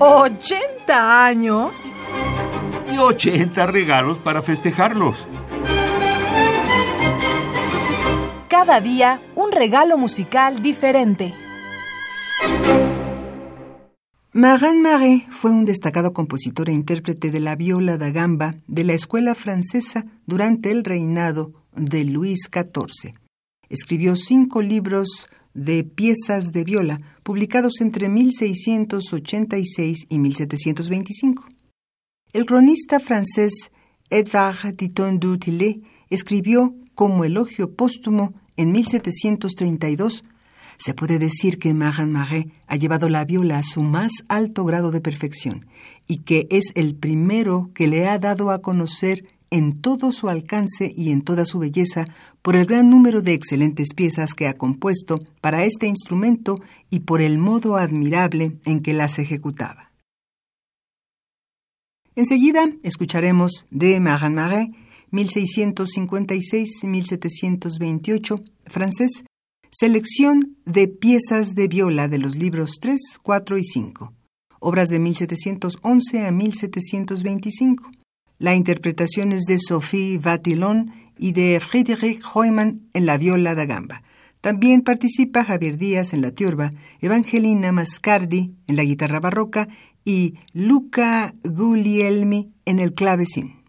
¿80 años? Y 80 regalos para festejarlos. Cada día un regalo musical diferente. Marin Marais fue un destacado compositor e intérprete de la viola da gamba de la escuela francesa durante el reinado de Luis XIV. Escribió cinco libros de piezas de viola publicados entre 1686 y 1725. El cronista francés Edvard Titon du Tillet escribió como elogio póstumo en 1732 se puede decir que Marin Marais ha llevado la viola a su más alto grado de perfección y que es el primero que le ha dado a conocer en todo su alcance y en toda su belleza por el gran número de excelentes piezas que ha compuesto para este instrumento y por el modo admirable en que las ejecutaba. Enseguida escucharemos de Marin Marais 1656-1728, francés, Selección de piezas de viola de los libros 3, 4 y 5. Obras de 1711 a 1725. La interpretación es de Sophie Vatillon y de Friedrich Heumann en la viola da gamba. También participa Javier Díaz en la tiorba, Evangelina Mascardi en la guitarra barroca y Luca Guglielmi en el clavecín.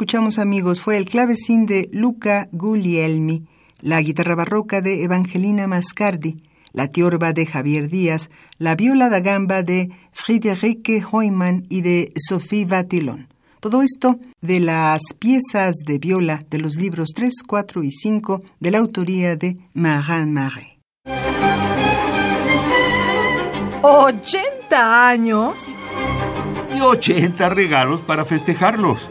Escuchamos amigos fue el clavecín de Luca Guglielmi, la guitarra barroca de Evangelina Mascardi, la tiorba de Javier Díaz, la viola da gamba de Friederike Heumann y de Sophie Vatillon. Todo esto de las piezas de viola de los libros 3, 4 y 5 de la autoría de Marin Marais. ¿80 años? Y 80 regalos para festejarlos.